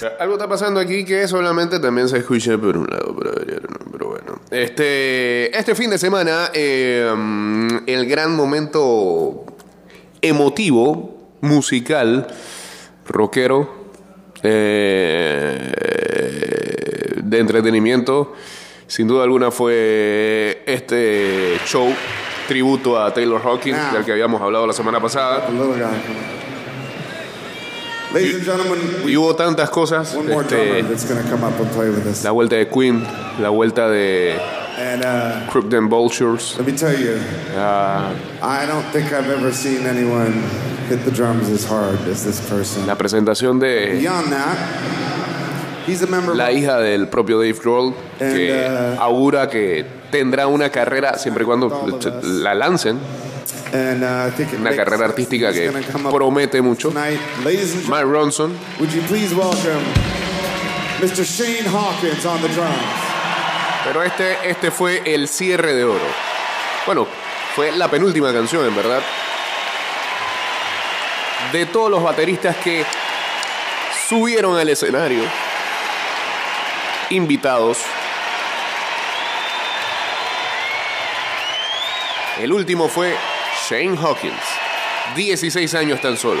sea, algo está pasando aquí que solamente también se escucha por un lado, pero, bueno. Este, este fin de semana, eh, el gran momento emotivo, musical, rockero, eh, de entretenimiento, sin duda alguna fue este show tributo a Taylor Hawkins, Now. del que habíamos hablado la semana pasada. Ladies and gentlemen, Y hubo tantas cosas. one more este, that's come up and play with la vuelta de Queen, la vuelta de And uh, Vultures. let me tell you, ah, I don't think I've ever seen anyone hit the drums as hard as this person. la presentación de Beyond that, he's a member la hija del propio Dave Grohl, que uh, augura que tendrá una carrera siempre y cuando la lancen, uh, una carrera artística que promete mucho. Mike Ronson, would you please welcome Mr. Shane Hawkins on the drums? pero este, este fue el cierre de oro. Bueno, fue la penúltima canción, en verdad. De todos los bateristas que subieron al escenario, invitados. El último fue Shane Hawkins, 16 años tan solo.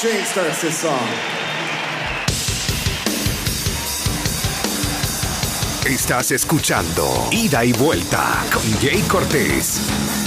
Shane starts this song. Estás escuchando Ida y Vuelta con Jay Cortés.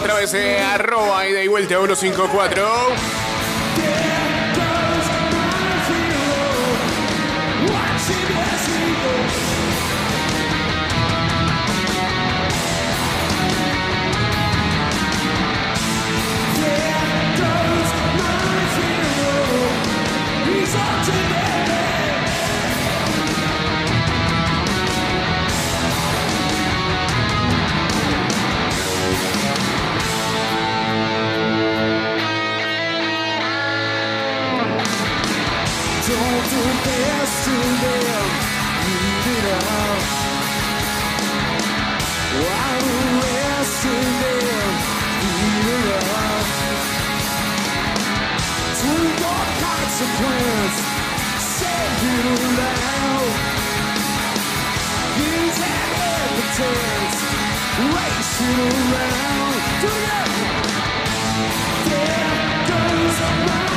A través de arroba ida y vuelta 154. racing around. Do you again. There goes my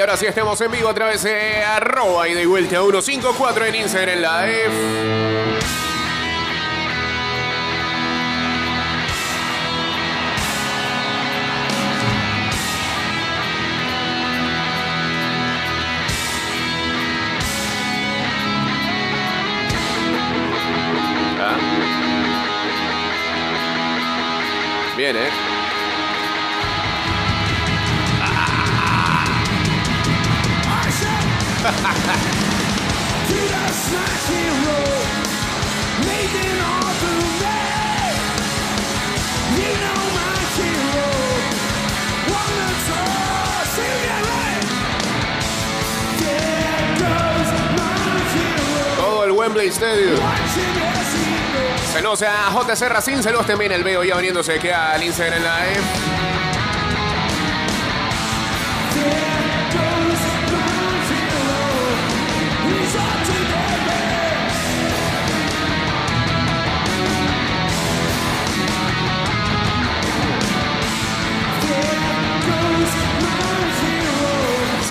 Ahora sí estamos en vivo a través de arroba y de vuelta 154 en Instagram Live. Ah. Bien, ¿eh? Todo el Wembley Stadium. Saludos a JC Racing, saludos también el veo ya veniéndose aquí al Instagram Live.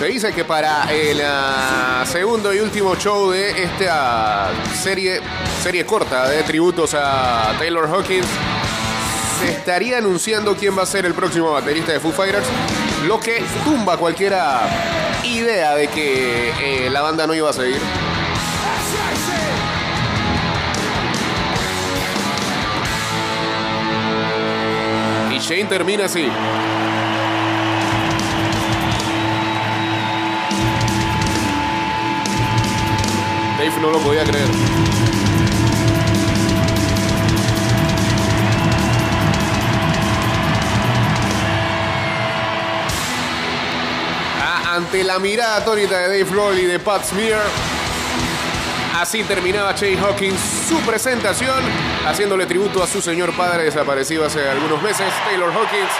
Dice que para el ah, segundo y último show de esta serie, serie corta de tributos a Taylor Hawkins, se estaría anunciando quién va a ser el próximo baterista de Foo Fighters, lo que tumba cualquier idea de que eh, la banda no iba a seguir. Y Shane termina así. Dave no lo podía creer. Ah, ante la mirada atónita de Dave Grohl y de Pat Smear, así terminaba Shane Hawkins su presentación, haciéndole tributo a su señor padre desaparecido hace algunos meses, Taylor Hawkins,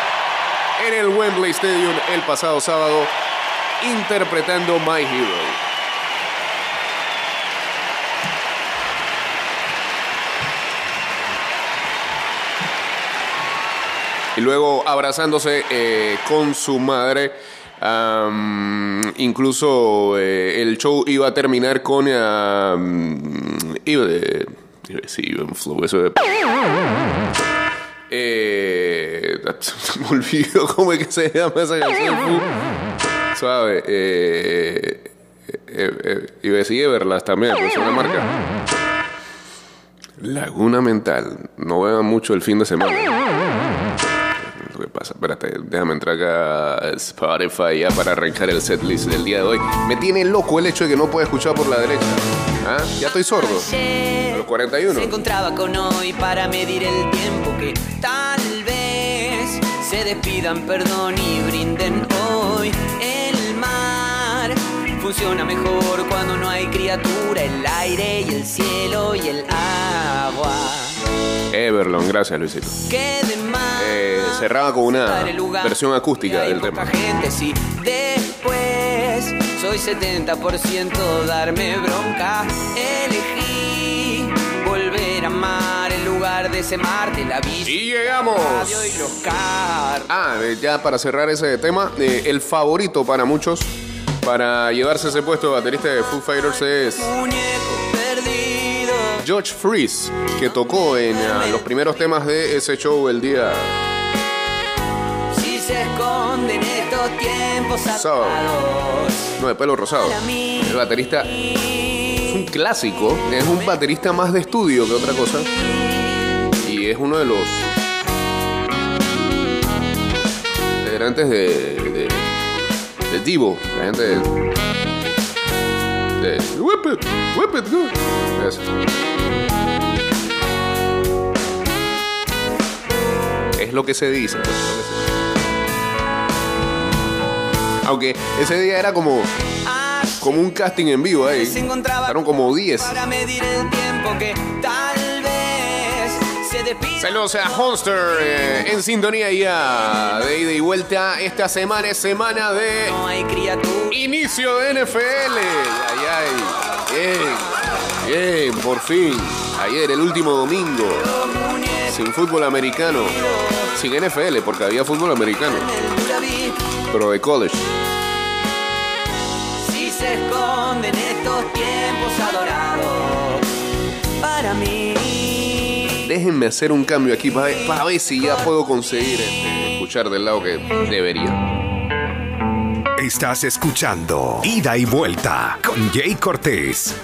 en el Wembley Stadium el pasado sábado, interpretando My Hero. Y luego abrazándose eh, con su madre. Am, incluso eh, el show iba a terminar con. am, iba de. iba en flow, eso de. Eh, me olvido cómo es que se llama esa canción. Suave. Eh, eh, iba a decir Everlast también, pues es una marca. Laguna Mental. No vean mucho el fin de semana. Que pasa, espérate, déjame entrar acá a Spotify ya para arrancar el setlist del día de hoy. Me tiene loco el hecho de que no pueda escuchar por la derecha. ¿Ah? Ya estoy sordo. A los 41. Se encontraba con hoy para medir el tiempo que tal vez se despidan, perdón y brinden hoy. El mar funciona mejor cuando no hay criatura, el aire y el cielo y el agua. Everlong, gracias Luisito. Eh, cerraba con una el versión acústica del tema. gente, sí. Después soy 70% darme bronca. Elegí volver a amar en lugar de ese Marte, la bici, Y llegamos. y. Ah, eh, ya para cerrar ese tema, eh, el favorito para muchos para llevarse ese puesto de baterista de Foo Fighters es Muñeco. George Freeze, que tocó en ah, los primeros temas de ese show el día Si se esconden estos tiempos So. atados. no de pelo rosado. El baterista es un clásico, es un baterista más de estudio que otra cosa. Y es uno de los integrantes de, de, de Divo, la gente de, de Whip It, Whip It Good. Eso. Es lo que se dice. pues, es lo que se dice. Aunque ese día era como, como un casting en vivo ahí. Estaron como 10. para medir el tiempo que tal vez se despida. Saludos a Honster eh, en sintonía ya de ida y vuelta. Esta semana es semana de No hay criatura. inicio de NFL. Ay. Bien, bien, por fin. Ayer, el último domingo. Sin fútbol americano. Sin NFL, porque había fútbol americano. Pero de college. Si se esconden estos tiempos adorados para mí. Déjenme hacer un cambio aquí para, para ver si ya puedo conseguir este, escuchar del lado que debería. Estás escuchando Ida y Vuelta con Jay Cortés.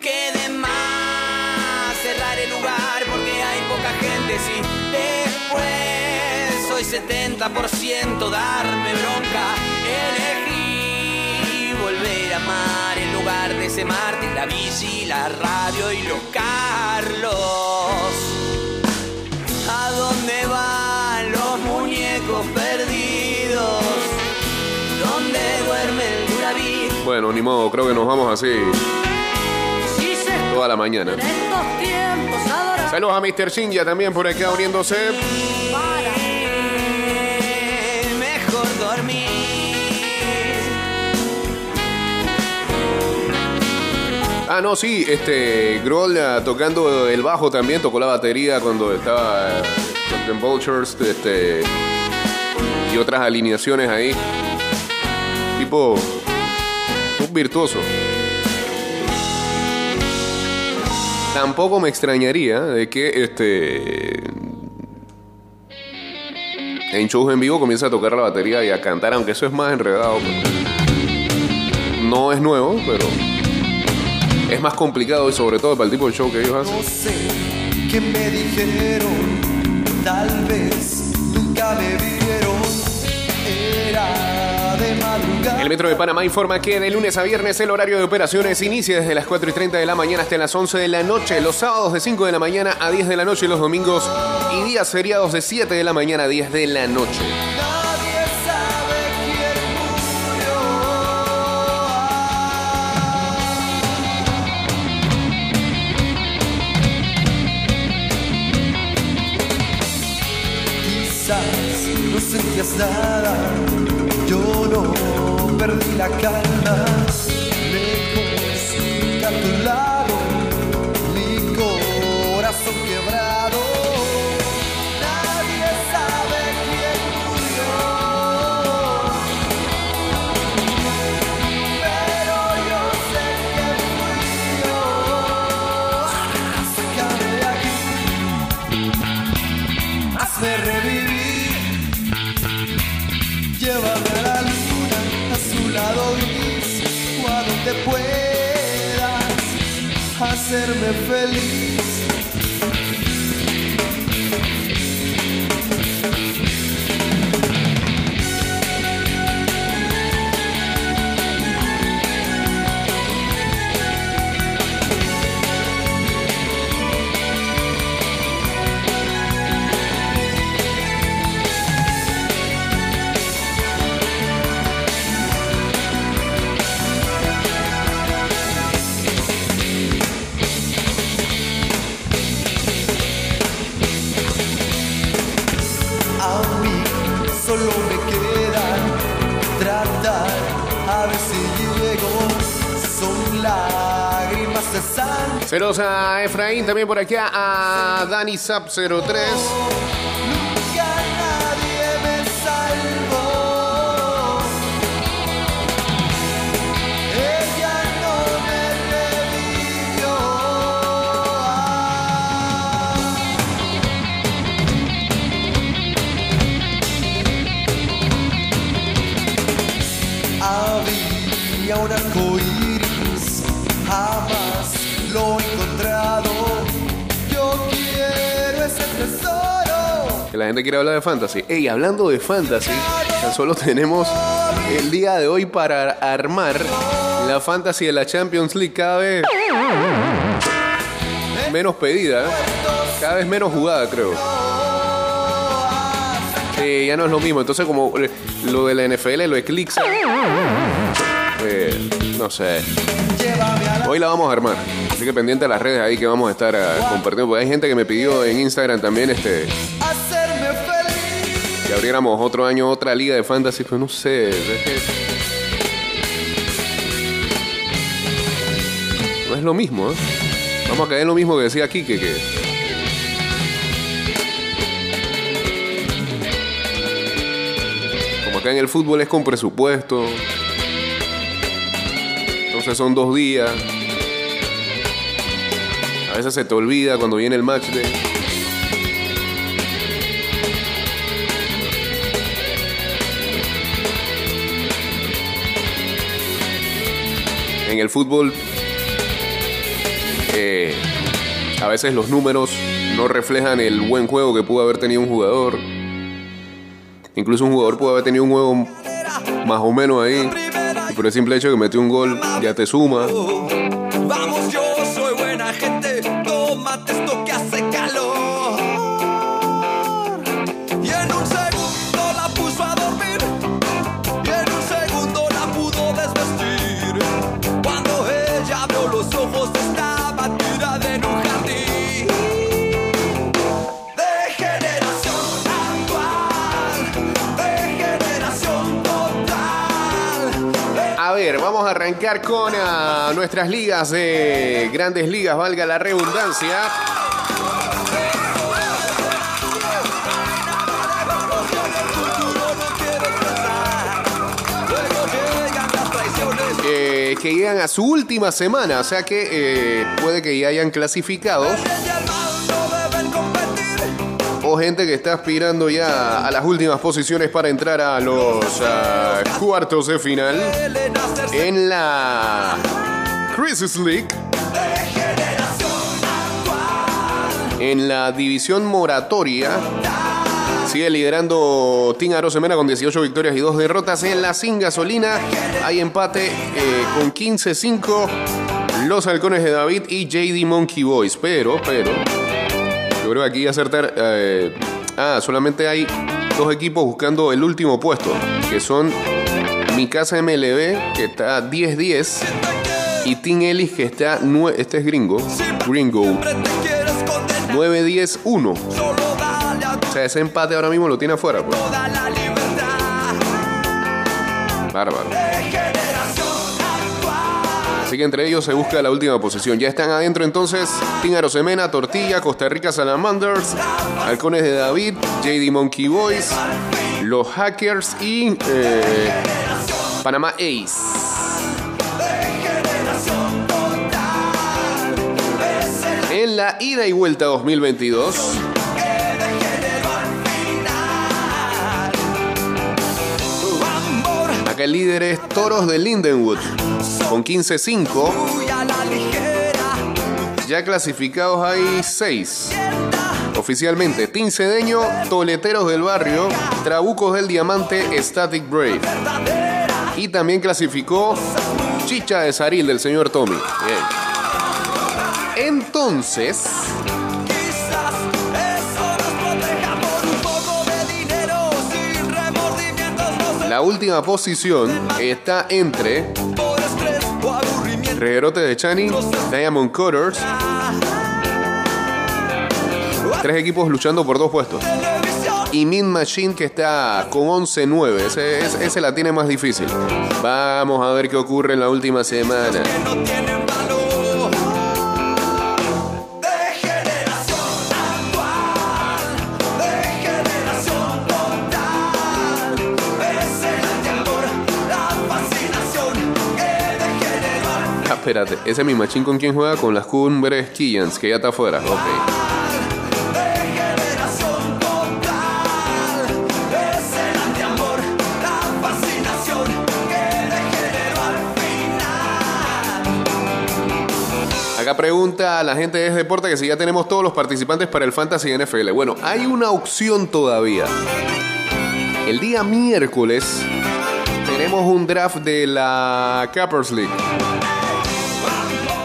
Que de más ese Marte, la bici, la radio y los Carlos. ¿A dónde van los muñecos perdidos? ¿Dónde duerme el Duraví? Bueno, ni modo, creo que nos vamos así Si se toda la mañana. Saludos a Mr. Shinja también por acá uniéndose. Para mejor dormir. Ah, no, sí, este, Grohl ah, tocando el bajo también, tocó la batería cuando estaba eh, con Vultures, este, y otras alineaciones ahí. Tipo, un virtuoso. Tampoco me extrañaría de que este en shows en vivo comienza a tocar la batería y a cantar, aunque eso es más enredado. No es nuevo, pero es más complicado y sobre todo para el tipo de show que ellos hacen. No sé qué me dijeron, tal vez nunca me vieron. Era de madrugada. El Metro de Panamá informa que de lunes a viernes el horario de operaciones inicia desde las 4 y 30 de la mañana hasta las 11 de la noche, los sábados de 5 de la mañana a 10 de la noche y los domingos y días feriados de 7 de la mañana a 10 de la noche. Sentías nada, yo no perdí la calma. Lejos a tu lado, hacerme feliz. Saludos a Efraín, también por acá a Dani Zap 03. Gente quiere hablar de fantasy. Ey, hablando de fantasy, tan solo tenemos el día de hoy para armar la fantasy de la Champions League cada vez menos pedida, ¿eh? cada vez menos jugada, creo. Ya no es lo mismo. Entonces, como eh, lo de la NFL lo eclipsa, eh, no sé. A Hoy la vamos a armar. Así que pendiente de las redes ahí que vamos a estar ah, compartiendo. Porque hay gente que me pidió en Instagram también este. Que abriéramos otro año otra liga de fantasy. Pues no sé. es que- No es lo mismo, ¿eh? Vamos a caer en lo mismo que decía Kike, que... Como acá en el fútbol es con presupuesto. Entonces son dos días. A veces se te olvida cuando viene el match day. En el fútbol, eh, a veces los números no reflejan el buen juego que pudo haber tenido un jugador. Incluso un jugador pudo haber tenido un juego más o menos ahí. Y por el simple hecho de que metió un gol, ya te suma. Vamos, yo con nuestras ligas de grandes ligas, valga la redundancia. Eh, que llegan a su última semana, o sea que eh, puede que ya hayan clasificado o gente que está aspirando ya a las últimas posiciones para entrar a los cuartos de final en la Crisis League. En la división moratoria sigue liderando Team Arosemena con 18 victorias y 2 derrotas. En la Sin Gasolina hay empate eh, con 15-5 los Halcones de David y JD Monkey Boys. Pero, pero, yo creo que aquí acertar. eh, ah, solamente hay dos equipos buscando el último puesto, que son Mi Casa MLB, que está 10-10, y Team Ellis, que está. nue- Este es gringo. Gringo. 9-10-1. O sea, ese empate ahora mismo lo tiene afuera, pues. Bárbaro. Así que entre ellos se busca la última posición. Ya están adentro entonces Team Arosemena, Tortilla, Costa Rica Salamanders, Halcones de David, JD Monkey Boys, los Hackers y eh, Panamá Ace. En la ida y vuelta 2022. Acá el líder es Toros de Lindenwood con 15-5. Ya clasificados hay 6. Oficialmente, Team Cedeño, Toleteros del Barrio, Trabucos del Diamante, Static Brave. Y también clasificó Chicha de Saril del señor Tommy. Bien. Entonces, la última posición está entre Reguerote de Chani, Diamond Cutters. Tres equipos luchando por dos puestos. Y Min Machine que está con 11-9. Ese, la tiene más difícil. Vamos a ver qué ocurre en la última semana. Ah, espérate, ese es mi con quien juega con las cumbres Killans, que ya está afuera. Ok. Pregunta a la gente de ese deporte que si ya tenemos todos los participantes para el Fantasy NFL. Bueno, hay una opción todavía. El día miércoles tenemos un draft de la Cappers League.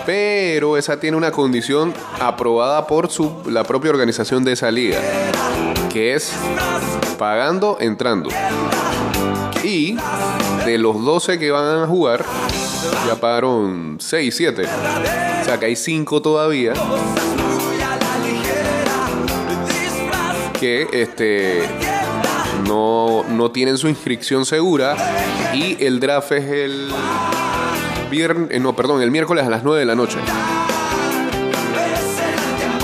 Pero esa tiene una condición aprobada por su, la propia organización de esa liga, que es pagando entrando. Y de los 12 que van a jugar, ya pagaron 6, 7. O sea que hay 5 todavía que este no, no tienen su inscripción segura y el draft es el viernes, no, perdón, el miércoles a las 9 de la noche.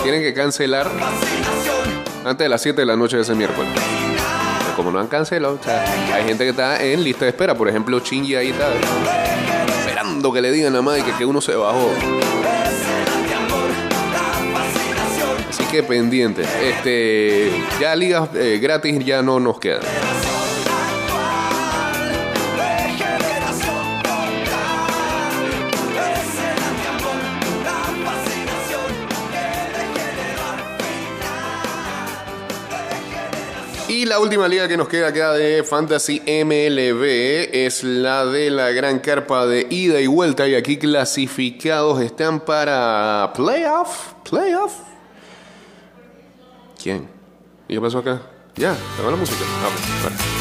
Tienen que cancelar antes de las 7 de la noche de ese miércoles. Como no han cancelado, o sea, hay gente que está en lista de espera, por ejemplo, Chingy ahí está que le digan a Mike que uno se bajó. Así que pendiente. Este, ya ligas eh, gratis ya no nos quedan. Y la última liga que nos queda acá de Fantasy MLB es la de la gran carpa de ida y vuelta. Y aquí clasificados están para playoff. Playoff. ¿Quién? ¿Y qué pasó acá? Ya, se la música. Ah.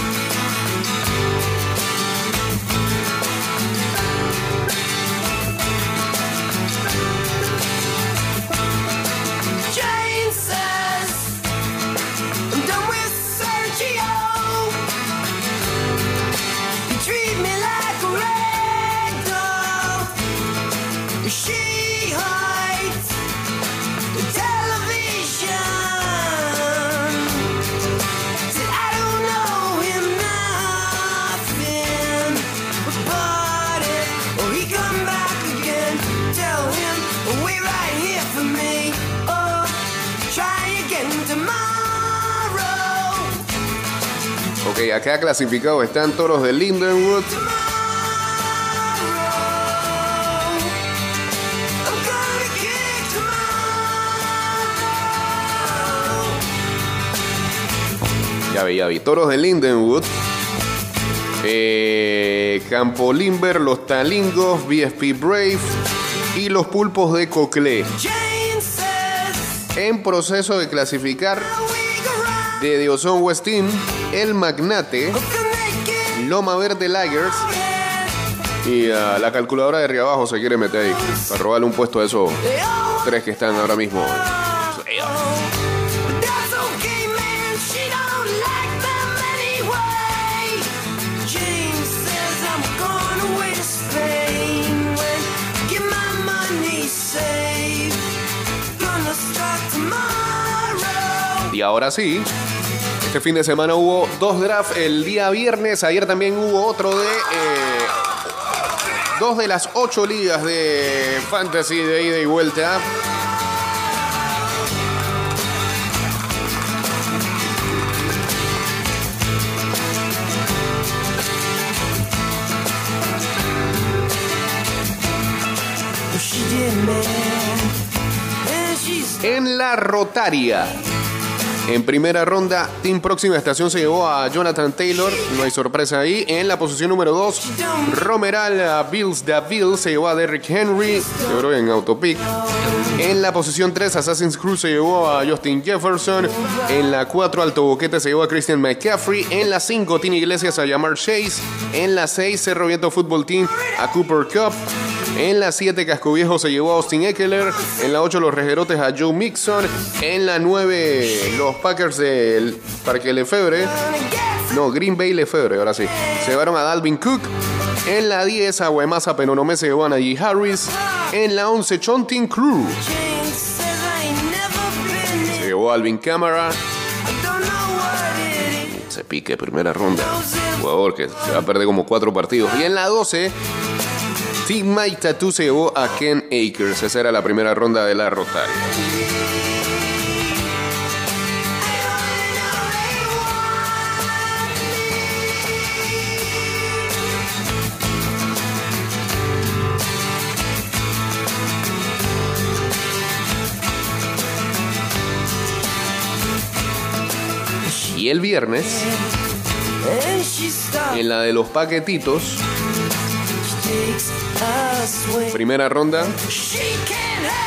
Acá clasificados están Toros de Lindenwood, ya vi, ya vi, Toros de Lindenwood, eh, Campo Limber, Los Talingos, BSP Brave y los Pulpos de Coclé. En proceso de clasificar de Diosón Westin, El Magnate, Loma Verde Lagers y ah, la calculadora de arriba abajo se quiere meter ahí para robarle un puesto a esos tres que están ahora mismo. Y ahora sí, este fin de semana hubo dos drafts el día viernes, ayer también hubo otro de... eh, dos de las ocho ligas de fantasy de ida y vuelta. En la Rotaria. En primera ronda, Team Próxima Estación se llevó a Jonathan Taylor. No hay sorpresa ahí. En la posición número 2, Romeral a Bills de Bill se llevó a Derrick Henry. Seguro en autopic. En la posición 3, Assassin's Crew se llevó a Justin Jefferson. En la 4, Alto Boquete se llevó a Christian McCaffrey. En la 5, Tini Iglesias a Yamar Chase. En la 6, Cerro Viento Football Team a Cooper Cup. En la 7, Casco Viejo se llevó a Austin Eckler. En la 8, los Rejerotes a Joe Mixon. En la 9, los Packers del Parque Lefebvre. No, Green Bay Lefebvre, ahora sí. Se llevaron a Dalvin Cook. En la 10, a Huemasa Penonomé se llevó a Najee Harris. En la 11, Chontin Crew se llevó a Alvin is. Se pique primera ronda. Jugador que se va a perder como cuatro partidos. Y en la 12, Team Mike Tattoo se llevó a Ken Akers. Esa era la primera ronda de la Rotaria. Y el viernes, en la de los paquetitos. Primera ronda,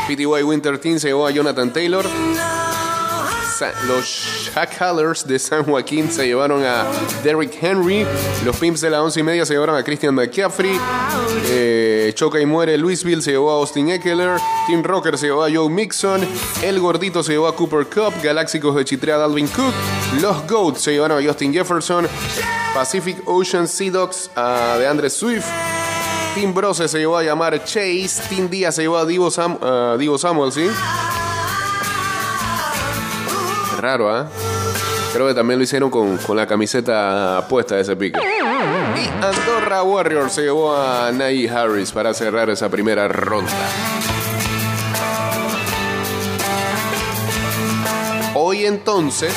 PTY Winter Team se llevó a Jonathan Taylor. Los Shackhalers de San Joaquín se llevaron a Derrick Henry. Los Pimps de la once y media se llevaron a Christian McCaffrey. Eh, Choca y muere Louisville se llevó a Austin Eckler. Team Rocker se llevó a Joe Mixon. El Gordito se llevó a Cooper Cup. Galáxicos de Chitrea Dalvin Cook. Los Goats se llevaron a Justin Jefferson. Pacific Ocean Sea Dogs a DeAndre Swift. Team Brose se llevó a llamar Chase. Team Díaz se llevó a Divo, Sam- a Divo Samuel, ¿sí? Raro, ¿ah? Creo que también lo hicieron con, con la camiseta puesta de ese pique. Y Andorra Warriors se llevó a Najee Harris para cerrar esa primera ronda. Hoy entonces.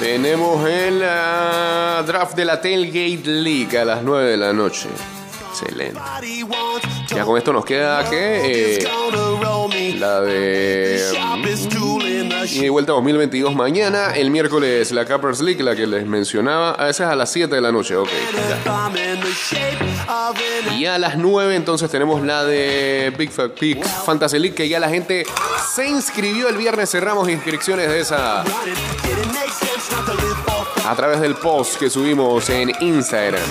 Tenemos el ah, draft de la Tailgate League a las 9 de la noche. Excelente. Ya con esto nos queda que eh, la de mm, y vuelta 2022 mañana, el miércoles la Cappers League, la que les mencionaba, a veces a las 7 de la noche, ok. Y a las 9 entonces tenemos la de Big Fat Pig Fantasy League, que ya la gente se inscribió el viernes, cerramos inscripciones de esa a través del post que subimos en Instagram.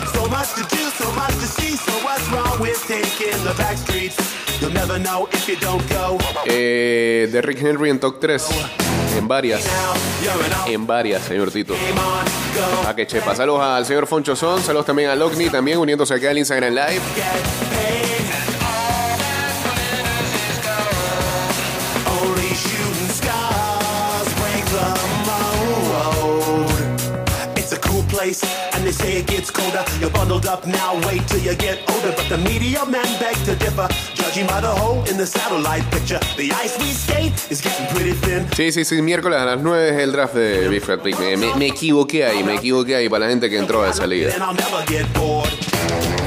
Eh, de Rick Henry en top 3. En varias. En varias, señor Tito. A que chepa. Saludos al señor Foncho Son. Saludos también a Lockney, también uniéndose acá al Instagram Live. Place, and they say it gets colder. You're bundled up now, wait till you get older. But the media men beg to differ, judging by the hole in the satellite picture. The ice we skate is getting pretty thin. Sí, sí, sí, miércoles a las 9 es el draft de Fat Pig. Me, me- me equivoqué ahí, me equivoqué ahí para la gente que entró a esa liga. And I'll never get bored.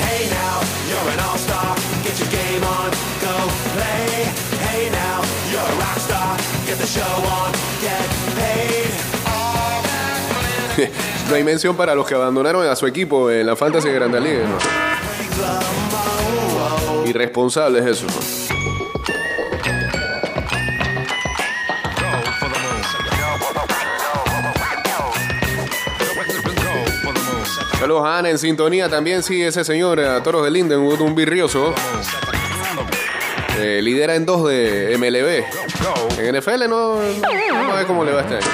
Hey now, you're an all-star. Get your game on, go play. Hey now, you're a rock star. Get the show on, get. No hay mención para los que abandonaron a su equipo en la Fantasy de Grande Liga. ¿no? Irresponsable es eso. ¿no? Saludos a Ana en sintonía también, sí, ese señor a Toros de Lindenwood, un virrioso. Eh, lidera en dos de MLB. En NFL no, no sé cómo le va este año.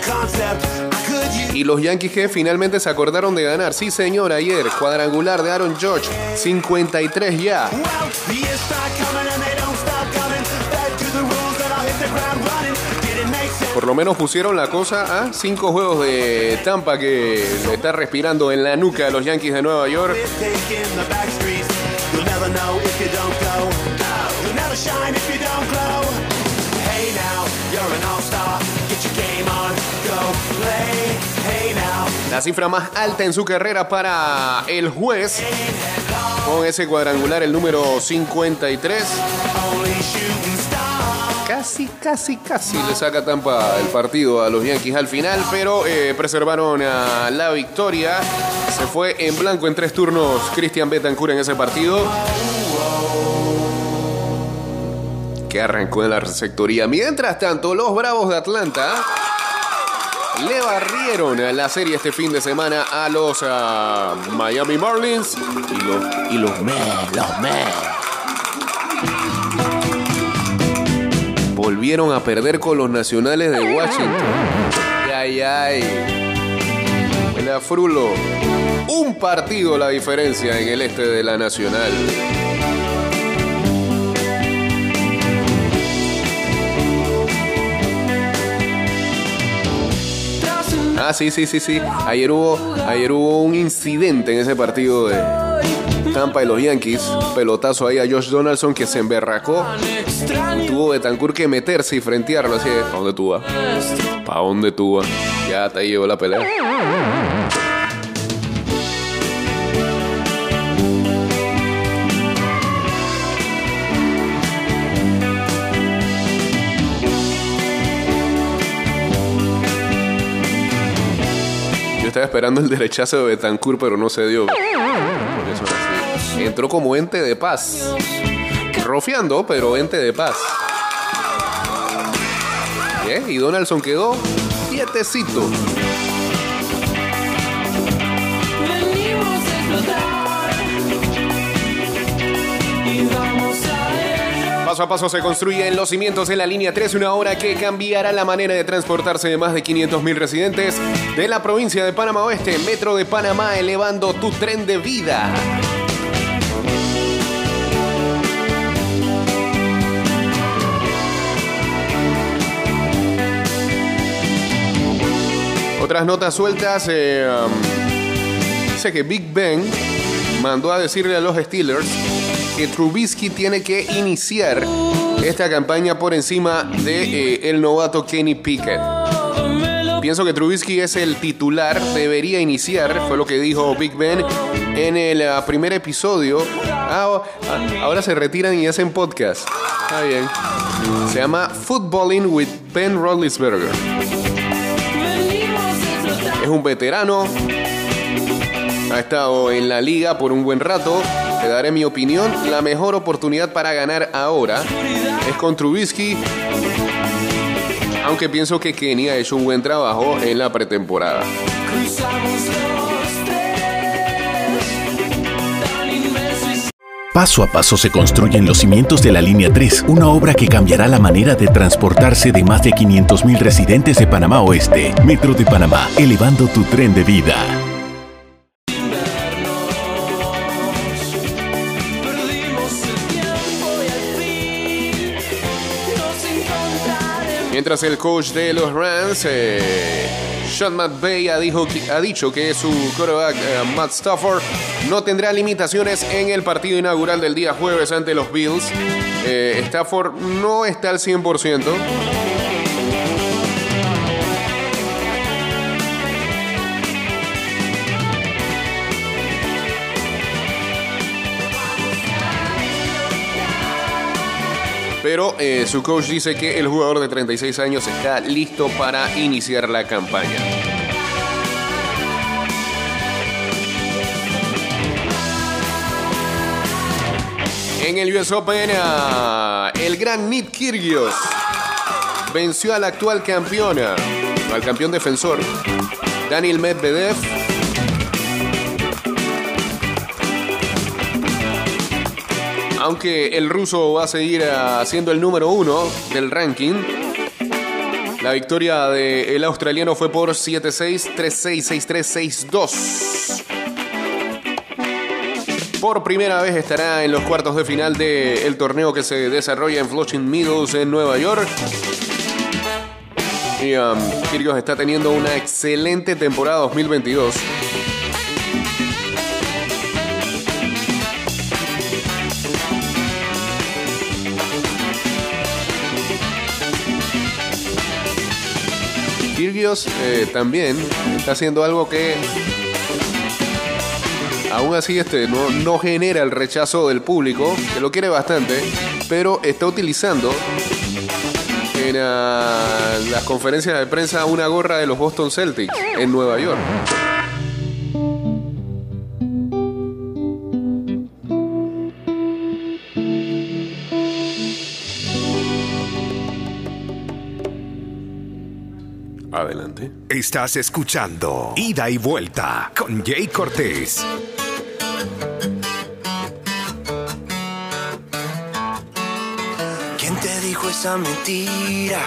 Concept. I could use. Y los Yankees que finalmente se acordaron de ganar. Sí, señor, ayer. Cuadrangular de Aaron George. 53 ya. Well, Por lo menos pusieron la cosa a cinco juegos de Tampa que le está respirando en la nuca a los Yankees de Nueva York. La cifra más alta en su carrera para el juez. Con ese cuadrangular, el número 53. Casi, casi, casi le saca Tampa el partido a los Yankees al final, pero eh, preservaron la victoria. Se fue en blanco en tres turnos Christian Betancourt en ese partido. Que arrancó en la receptoría. Mientras tanto, los Bravos de Atlanta le barrieron la serie este fin de semana a los ah, Miami Marlins y los, y los Mets, los Mets. Volvieron a perder con los nacionales de Washington. Ay, ay, ay. Un partido la diferencia en el este de la nacional. Ah, sí, sí, sí, sí. Ayer hubo, ayer hubo un incidente en ese partido de Tampa y los Yankees. Pelotazo ahí a Josh Donaldson que se emberracó. Tuvo Betancourt que meterse y frentearlo así. ¿Para dónde tú vas? ¿Para dónde tú vas? Ya te llevó la pelea. Estaba esperando el derechazo de Betancourt, pero no se dio. Entró como ente de paz. Rofiando, pero ente de paz. Y Donaldson quedó quietecito. Paso a paso se construyen los cimientos en la línea 3, una obra que cambiará la manera de transportarse de más de 500.000 residentes de la provincia de Panamá Oeste, Metro de Panamá, elevando tu tren de vida. Otras notas sueltas. eh, um, dice que Big Ben mandó a decirle a los Steelers que Trubisky tiene que iniciar esta campaña por encima de eh, el novato Kenny Pickett. Pienso que Trubisky es el titular, debería iniciar, fue lo que dijo Big Ben en el ah, primer episodio. Ah, ah, ahora se retiran y hacen podcast. Está bien. Se llama Footballing with Ben Roethlisberger. Es un veterano. Ha estado en la liga por un buen rato. Te daré mi opinión. La mejor oportunidad para ganar ahora es con Trubisky. Aunque pienso que Kenny ha hecho un buen trabajo en la pretemporada. Paso a paso se construyen los cimientos de la Línea 3, una obra que cambiará la manera de transportarse de más de 500.000 residentes de Panamá Oeste. Metro de Panamá, elevando tu tren de vida. Mientras el coach de los Rams, eh, Sean McVay, ha, dijo ha dicho que su quarterback eh, Matt Stafford no tendrá limitaciones en el partido inaugural del día jueves ante los Bills. Eh, Stafford no está al 100%. Pero eh, su coach dice que el jugador de 36 años está listo para iniciar la campaña. En el US Open, ah, el gran Nick Kyrgios venció al actual campeón, ah, al campeón defensor, Daniel Medvedev. Aunque el ruso va a seguir ah, siendo el número uno del ranking, la victoria del australiano fue por 7-6, 3-6, 6-3, 6-2. Por primera vez estará en los cuartos de final del torneo que se desarrolla en Flushing Meadows en Nueva York. Y um, Kyrgios está teniendo una excelente temporada 2022. Eh, también está haciendo algo que aún así este no, no genera el rechazo del público, que lo quiere bastante, pero está utilizando en ah, las conferencias de prensa una gorra de los Boston Celtics en Nueva York. Estás escuchando Ida y Vuelta con Jay Cortés. ¿Quién te dijo esa mentira?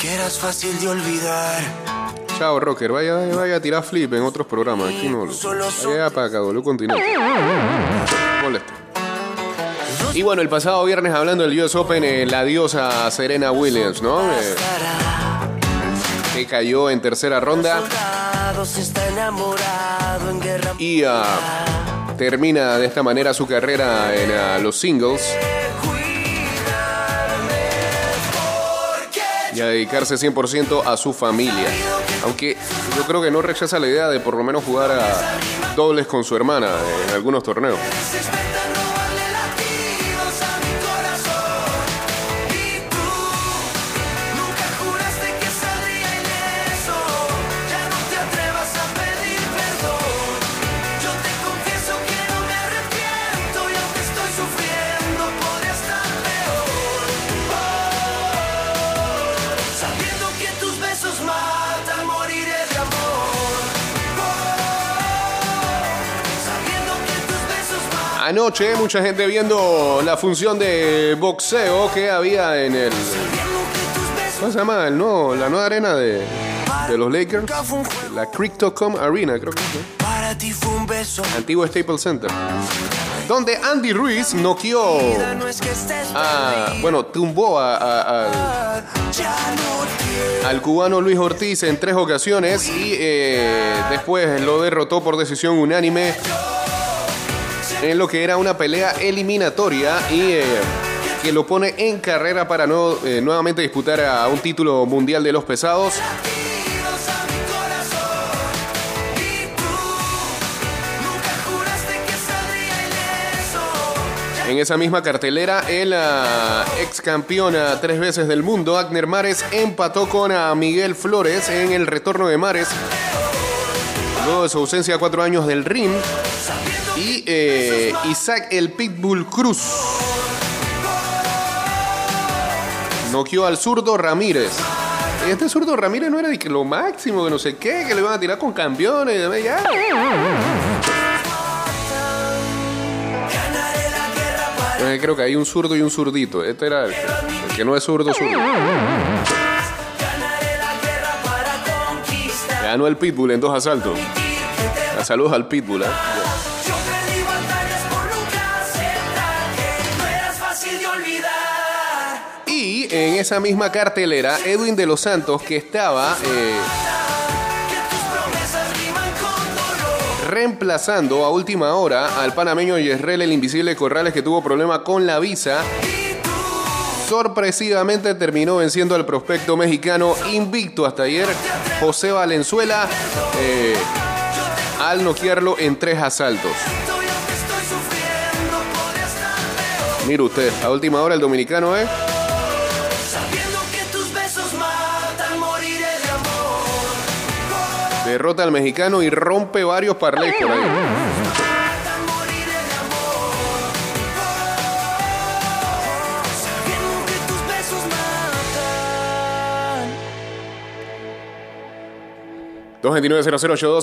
Que eras fácil de olvidar. Chao, Rocker. Vaya, vaya a tirar flip en otros programas. Aquí no lo. Vaya para acá, W Continente. Molesta. Y bueno, el pasado viernes hablando del US Open, eh, la diosa Serena Williams, ¿no? Eh, que cayó en tercera ronda y ah, termina de esta manera su carrera en ah, los singles y a dedicarse 100% a su familia. Aunque yo creo que no rechaza la idea de por lo menos jugar a dobles con su hermana en algunos torneos. Matan. Anoche mucha gente viendo la función de boxeo que había en el... ¿Cómo se llama? El nuevo- la nueva arena de, de los Lakers. La Crypto.com Arena, creo que es. ¿no? Para ti fue un beso. Antiguo Staples Center. Donde Andy Ruiz noqueó a... Bueno, tumbó a- al cubano Luis Ortiz en tres ocasiones y eh, después lo derrotó por decisión unánime en lo que era una pelea eliminatoria y eh, que lo pone en carrera para no, eh, nuevamente disputar a un título mundial de los pesados. En esa misma cartelera, el ah, ex campeón ah, tres veces del mundo, Agner Mares, empató con a Miguel Flores en el retorno de Mares. Luego de su ausencia cuatro años del ring. Y eh, Isaac el Pitbull Cruz. Noqueó al zurdo Ramírez. Este zurdo Ramírez no era de que lo máximo, que no sé qué, que le iban a tirar con campeones y ya. Entonces creo que hay un zurdo y un zurdito. Este era el, que no es zurdo, zurdo. Ganó el Pitbull en dos asaltos. Saludos al Pitbull, ¿eh? En esa misma cartelera, Edwin de los Santos, que estaba eh, reemplazando a última hora al panameño Yesrel, el invisible Corrales, que tuvo problema con la visa, sorpresivamente terminó venciendo al prospecto mexicano invicto hasta ayer, José Valenzuela, eh, al noquearlo en tres asaltos. Mire usted, a última hora el dominicano, ¿eh? Derrota al mexicano y rompe varios parlays por ahí.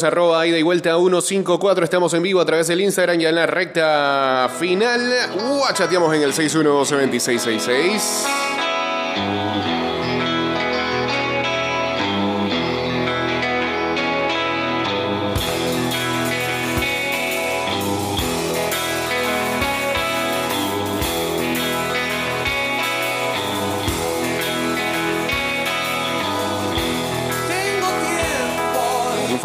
arroba ida y vuelta 154. Estamos en vivo a través del Instagram ya en la recta final. Uh, chateamos en el 612 2666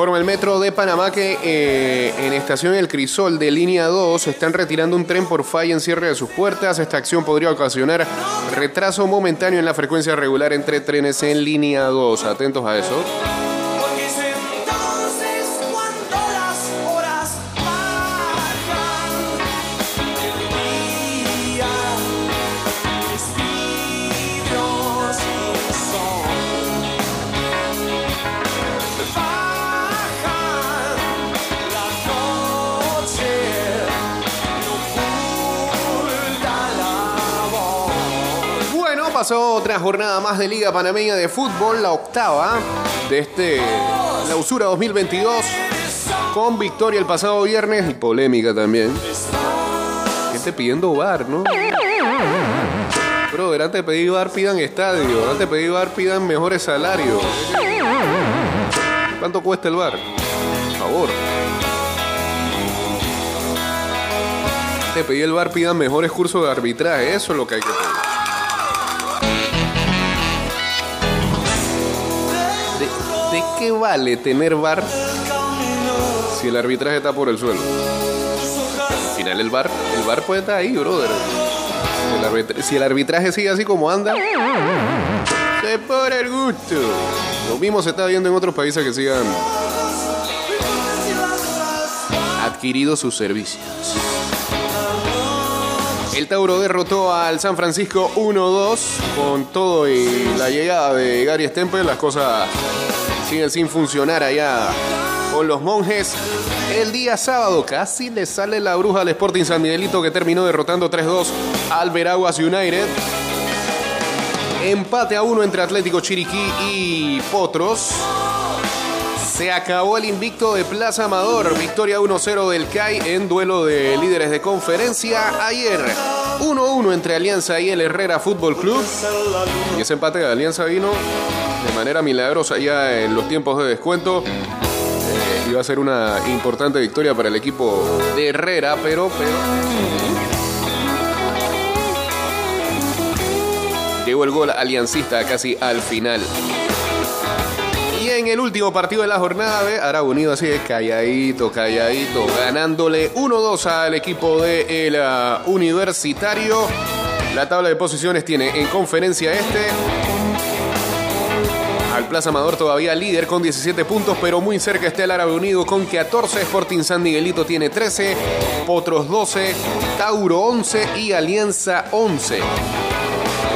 Informa el metro de Panamá que eh, en estación El Crisol de línea 2 están retirando un tren por falla en cierre de sus puertas. Esta acción podría ocasionar retraso momentáneo en la frecuencia regular entre trenes en línea 2. Atentos a eso. Otra jornada más de Liga Panameña de Fútbol, la octava de este clausura 2022, con victoria el pasado viernes y polémica también. Gente pidiendo bar, ¿no? Bro, antes de pedir bar pidan estadio, antes de pedir bar pidan mejores salarios. ¿Cuánto cuesta el bar? Favor. De pedir el bar pidan mejores cursos de arbitraje, eso es lo que hay que pedir. Qué vale tener bar si el arbitraje está por el suelo? Al final el bar, el bar puede estar ahí, brother. El si el arbitraje sigue así como anda, se por el gusto. Lo mismo se está viendo en otros países que sigan adquirido sus servicios. El Tauro derrotó al San Francisco 1-2 con todo y la llegada de Gary Stempel. Las cosas siguen sin funcionar allá con los monjes. El día sábado casi le sale la bruja al Sporting San Miguelito que terminó derrotando 3-2 al Veraguas United. Empate a uno entre Atlético Chiriquí y Potros. Se acabó el invicto de Plaza Amador. Victoria 1-0 del CAI en duelo de líderes de conferencia. Ayer 1-1 entre Alianza y el Herrera Fútbol Club. Y ese empate de Alianza vino de manera milagrosa ya en los tiempos de descuento. Eh, iba a ser una importante victoria para el equipo de Herrera, pero, pero Llegó el gol aliancista casi al final. En el último partido de la jornada, ve, Aragón Unido así de calladito, calladito, ganándole 1-2 al equipo de el ah, Universitario. La tabla de posiciones tiene en conferencia este. Al Plaza Amador todavía líder con 17 puntos, pero muy cerca está el Árabe Unido con 14. Sporting San Miguelito tiene 13, Potros 12, Tauro 11 y Alianza 11.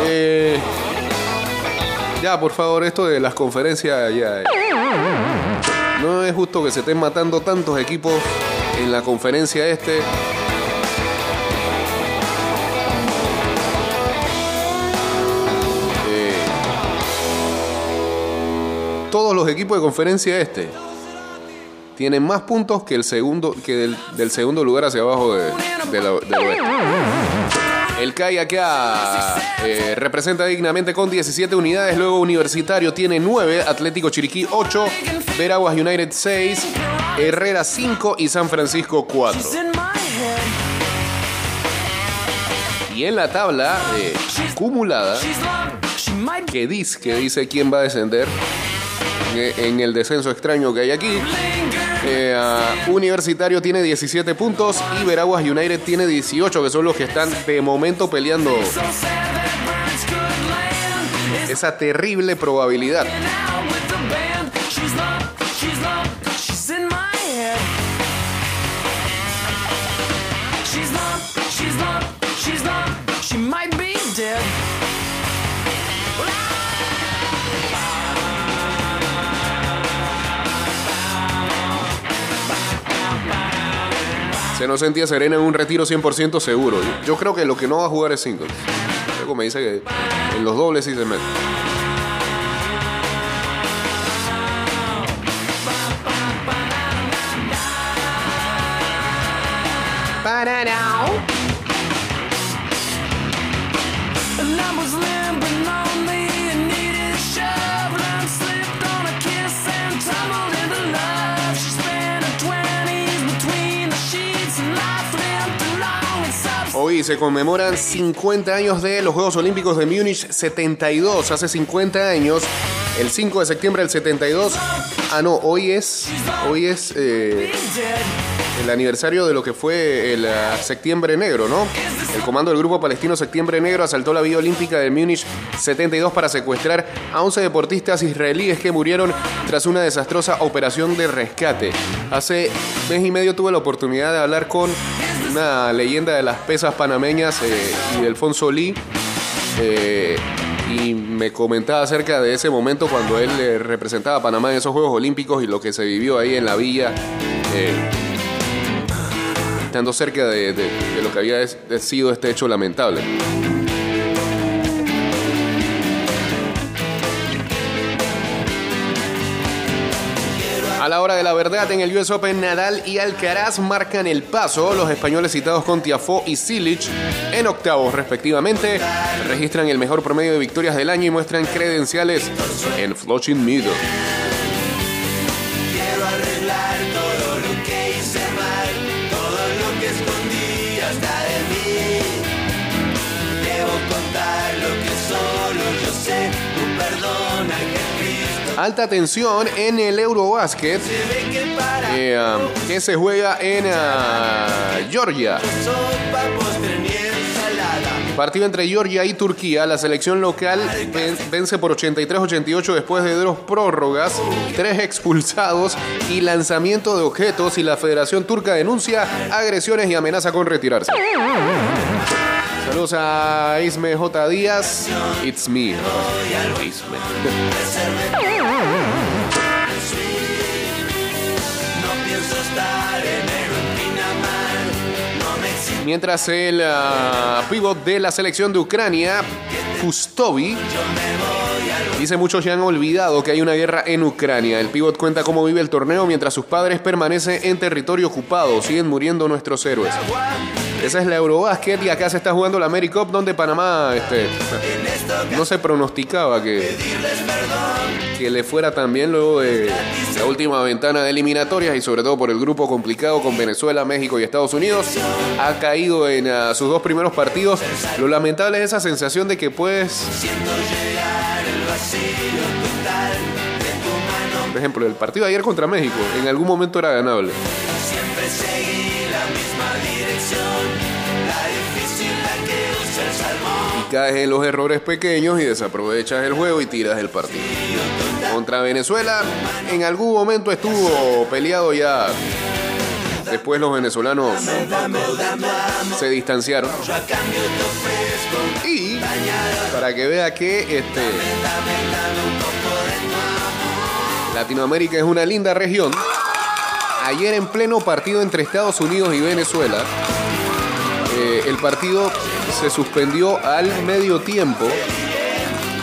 Eh, ya, por favor, esto de las conferencias ya. No es justo que se estén matando tantos equipos en la conferencia este. Eh, todos los equipos de conferencia este tienen más puntos que el segundo que del, del segundo lugar hacia abajo de, de la- del oeste. El CAI acá eh, representa dignamente con 17 unidades. Luego Universitario tiene 9, Atlético Chiriquí 8, Veraguas United 6, Herrera 5 y San Francisco 4. She's in my head. Y en la tabla eh, acumulada, que dice, que dice quién va a descender en el descenso extraño que hay aquí. Eh, Universitario tiene 17 puntos y Veraguas United tiene 18, que son los que están de momento peleando esa terrible probabilidad. Se nos sentía Serena en un retiro 100% seguro. Yo, creo que lo que no va a jugar es singles. Luego me dice que en los dobles sí se mete. And I was limping lonely and Se conmemoran 50 años de los Juegos Olímpicos de Múnich 72. Hace 50 años, el 5 de septiembre del 72. Ah, no, hoy es, hoy es eh, el aniversario de lo que fue el ah, Septiembre Negro, ¿no? El comando del grupo palestino Septiembre Negro asaltó la Vía Olímpica de Múnich 72 para secuestrar a 11 deportistas israelíes que murieron tras una desastrosa operación de rescate. Hace mes y medio tuve la oportunidad de hablar con una leyenda de las pesas panameñas eh, y Alfonso Lee. eh, y me comentaba acerca de ese momento cuando él eh, representaba a Panamá en esos Juegos Olímpicos y lo que se vivió ahí en la villa. estando cerca de, lo que había sido este hecho lamentable. A la hora de la verdad, en el US Open, Nadal y Alcaraz marcan el paso. Los españoles citados con Tiafó y Silic en octavos, respectivamente, registran el mejor promedio de victorias del año y muestran credenciales en Flushing Meadows. Alta tensión en el para eh, um, que se juega en ah, Georgia. Partido entre Georgia y Turquía. La selección local ven- vence por 83-88 después de dos prórrogas, tres expulsados y lanzamiento de objetos. Y la Federación Turca denuncia agresiones y amenaza con retirarse. Saludos a Isme J. Díaz. It's me. Isme. Mientras el ah, pivot de la selección de Ucrania, Kustovi, dice muchos ya han olvidado que hay una guerra en Ucrania. El pivot cuenta cómo vive el torneo mientras sus padres permanecen en territorio ocupado. Siguen muriendo nuestros héroes. Esa es la Eurobasket y acá se está jugando la AmeriCup donde Panamá este, no se pronosticaba que, que le fuera tan bien luego de la última ventana de eliminatorias y sobre todo por el grupo complicado con Venezuela, México y Estados Unidos. Ha caído en ah, sus dos primeros partidos. Lo lamentable es esa sensación de que puedes... Por ejemplo, el partido de ayer contra México en algún momento era ganable. siempre seguí la misma dirección. Y caes en los errores pequeños y desaprovechas el juego y tiras el partido. Contra Venezuela, en algún momento estuvo peleado ya. Después los venezolanos se distanciaron. Y para que vea que este, Latinoamérica es una linda región, ayer en pleno partido entre Estados Unidos y Venezuela, eh, el partido se suspendió al medio tiempo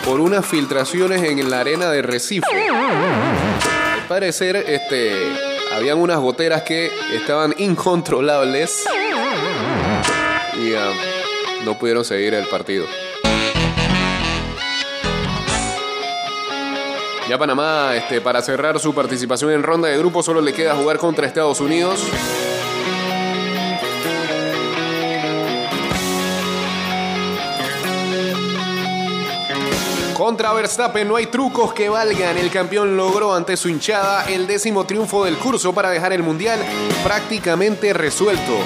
por unas filtraciones en la arena de Recife. Al parecer, este, habían unas goteras que estaban incontrolables y ah, no pudieron seguir el partido. Ya Panamá, este, para cerrar su participación en ronda de grupo, solo le queda jugar contra Estados Unidos. Contra Verstappen no hay trucos que valgan. El campeón logró ante su hinchada el décimo triunfo del curso para dejar el mundial prácticamente resuelto.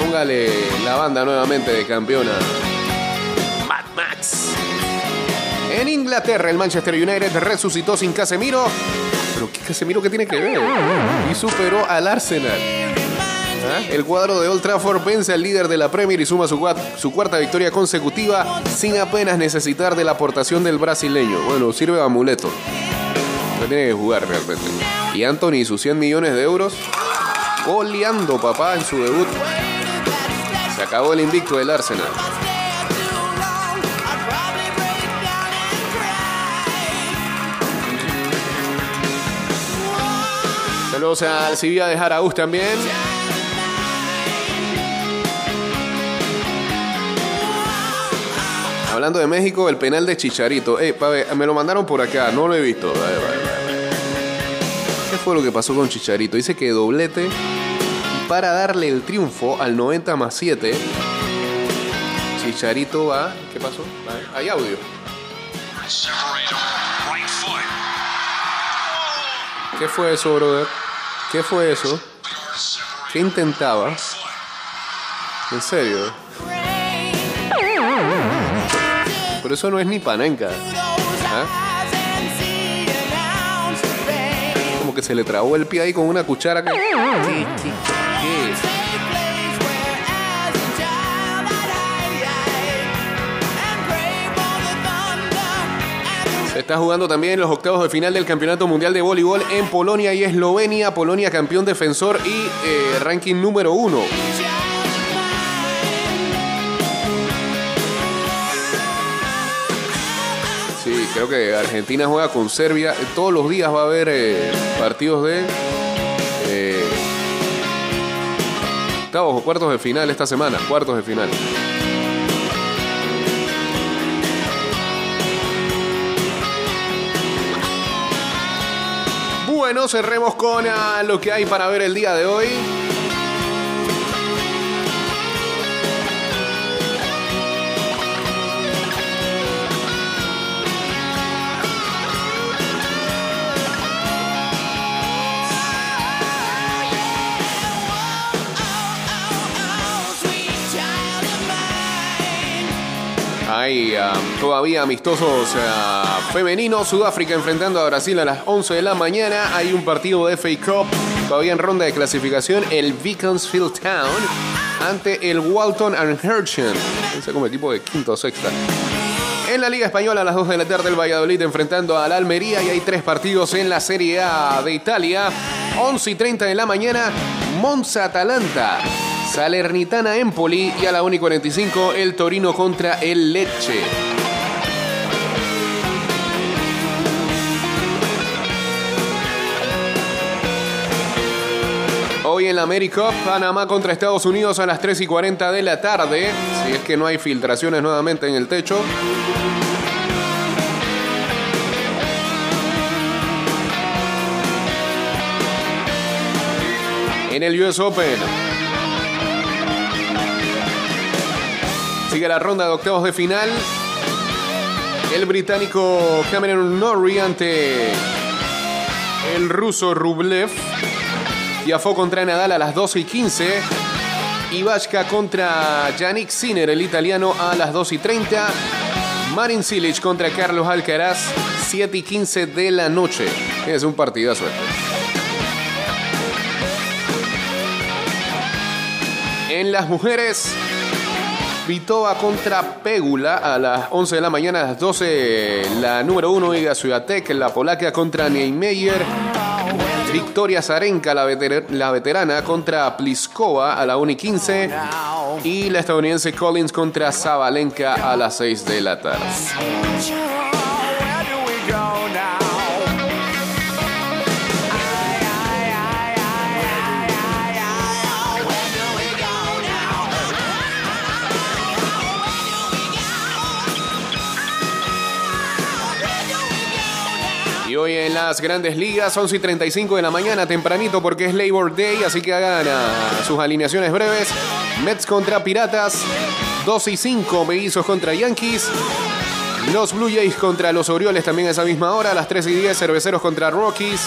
Póngale la banda nuevamente de campeona. Mad Max. En Inglaterra, el Manchester United resucitó sin Casemiro. Pero ¿qué Casemiro qué tiene que ver? Y superó al Arsenal. El cuadro de Old Trafford vence al líder de la Premier y suma su, cua- su cuarta victoria consecutiva sin apenas necesitar de la aportación del brasileño. Bueno, sirve de amuleto. No tiene que jugar realmente. Y Anthony y sus 100 millones de euros goleando papá en su debut. Se acabó el invicto del Arsenal. Saludos al Sevilla de Jaraúz también. Hablando de México, el penal de Chicharito. Eh, pa' ver, me lo mandaron por acá, no lo he visto. ¿Qué fue lo que pasó con Chicharito? Dice que doblete para darle el triunfo al 90 más 7. Chicharito va. ¿Qué pasó? Hay audio. ¿Qué fue eso, brother? ¿Qué fue eso? ¿Qué intentaba? ¿En serio? Pero eso no es ni panenca. ¿Ah? Como que se le trabó el pie ahí con una cuchara. que-. Se está jugando también los octavos de final del Campeonato Mundial de Voleibol en Polonia y Eslovenia. Polonia campeón defensor y eh, ranking número uno. Creo que Argentina juega con Serbia. Todos los días va a haber eh, partidos de eh, octavos o cuartos de final esta semana. Cuartos de final. Bueno, cerremos con ah, lo que hay para ver el día de hoy. Hay ah, todavía amistosos ah, femeninos. Sudáfrica enfrentando a Brasil a las 11 de la mañana. Hay un partido de FA Cup todavía en ronda de clasificación. El Beaconsfield Town ante el Walton and Herchen. Ese como equipo de quinta o sexta. En la Liga Española a las 2 de la tarde el Valladolid enfrentando al Almería y hay tres partidos en la Serie A de Italia. 11 y 30 de la mañana, Monza Atalanta, Salernitana Empoli y a la 1 y 45 el Torino contra el Lecce. Hoy en la América Cup, Panamá contra Estados Unidos a las 3 y 40 de la tarde. Si es que no hay filtraciones nuevamente en el techo. En el US Open. Sigue la ronda de octavos de final. El británico Cameron Norrie ante el ruso Rublev. Tiafó contra Nadal a las 12 y 15. Ivashka contra Yannick Sinner, el italiano, a las 2 y 30. Marin Cilic contra Carlos Alcaraz, 7 y 15 de la noche. Es un partidazo este. En las mujeres, Vitova contra Pegula a las 11 de la mañana, a las 12 la número 1 Iga Swiatek, la polaca contra Niemeyer. Victoria Zarenka, la, veter- la veterana, contra Pliskova a la 1 y 15. Y la estadounidense Collins contra Zabalenka a las 6 de la tarde. Hoy en las grandes ligas, 11 y 35 de la mañana, tempranito porque es Labor Day, así que hagan ah, sus alineaciones breves. Mets contra Piratas, 2 y 5, Mellizos contra Yankees. Los Blue Jays contra los Orioles también a esa misma hora, a las 3 y 10, Cerveceros contra Rockies.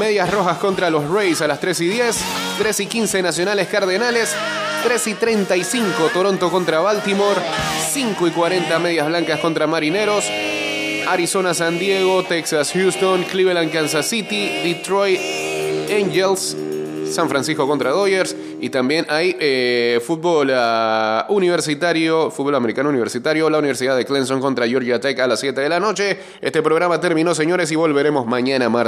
Medias Rojas contra los Rays a las 3 y 10, 3 y 15 Nacionales Cardenales, 3 y 35 Toronto contra Baltimore, 5 y 40 Medias Blancas contra Marineros, Arizona San Diego, Texas Houston, Cleveland Kansas City, Detroit Angels, San Francisco contra Dodgers y también hay eh, fútbol ah, universitario, fútbol americano universitario, la Universidad de Clemson contra Georgia Tech a las 7 de la noche. Este programa terminó, señores, y volveremos mañana martes.